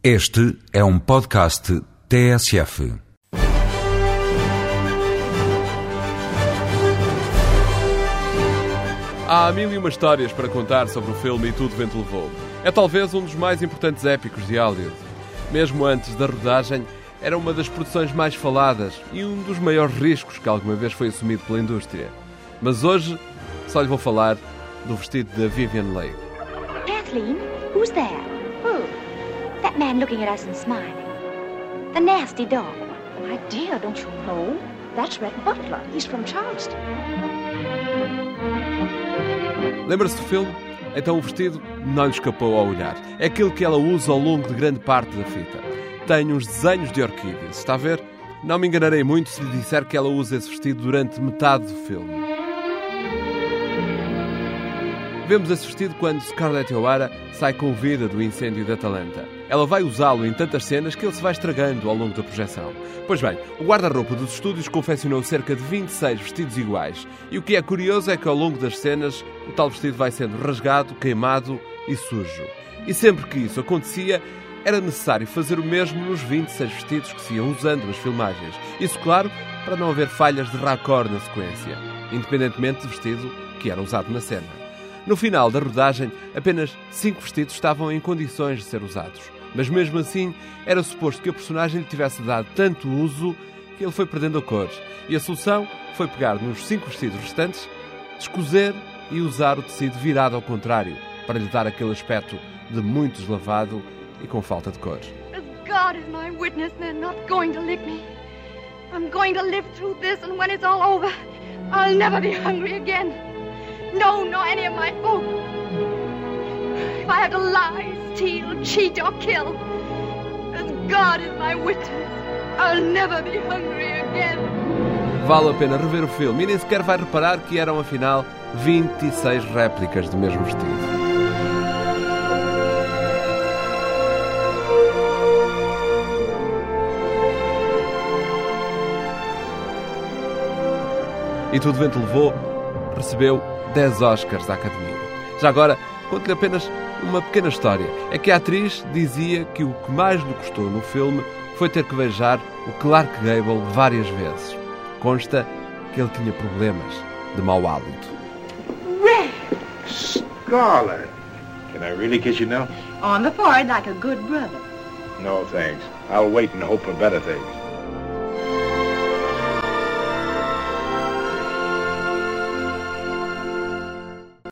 Este é um podcast TSF. Há mil e uma histórias para contar sobre o filme E Tudo Vento Levou. É talvez um dos mais importantes épicos de Hollywood. Mesmo antes da rodagem, era uma das produções mais faladas e um dos maiores riscos que alguma vez foi assumido pela indústria. Mas hoje só lhe vou falar do vestido da Vivian Leigh. Kathleen, who's there? Who? That man looking at us and smiling. The nasty dog. My dear, don't you know? That's Red Butler. He's from Charleston. Lembra-se do filme? Então o vestido não lhe escapou ao olhar. É aquilo que ela usa ao longo de grande parte da fita. Tem uns desenhos de orquídeas. Está a ver? Não me enganarei muito se lhe disser que ela usa esse vestido durante metade do filme. Vemos esse vestido quando Scarlett O'Hara sai com vida do incêndio de Atalanta. Ela vai usá-lo em tantas cenas que ele se vai estragando ao longo da projeção. Pois bem, o guarda-roupa dos estúdios confeccionou cerca de 26 vestidos iguais. E o que é curioso é que ao longo das cenas o tal vestido vai sendo rasgado, queimado e sujo. E sempre que isso acontecia, era necessário fazer o mesmo nos 26 vestidos que se iam usando nas filmagens. Isso, claro, para não haver falhas de raccord na sequência, independentemente do vestido que era usado na cena. No final da rodagem, apenas cinco vestidos estavam em condições de ser usados. Mas mesmo assim, era suposto que a personagem lhe tivesse dado tanto uso que ele foi perdendo a cor. E a solução foi pegar nos cinco vestidos restantes, descozer e usar o tecido virado ao contrário, para lhe dar aquele aspecto de muito deslavado e com falta de cor. God is my witness, they're not going to lick me. I'm going to live through this, and when it's all over, I'll never be hungry again. No, nor any of. I have to lie, steal, cheat, or kill, as God is my witness, I'll never be hungry again. Vale a pena rever o filme e nem sequer vai reparar que eram afinal 26 réplicas do mesmo vestido. E Tudo Vento Levou recebeu 10 Oscars da Academia. Já agora, conto-lhe apenas uma pequena história. É que a atriz dizia que o que mais lhe custou no filme foi ter que beijar o Clark Gable várias vezes. Consta que ele tinha problemas de mau hálito. Scarlet. Can I really kiss you now? On the forehead like a good brother. No, thanks. I'll wait and hope for better things.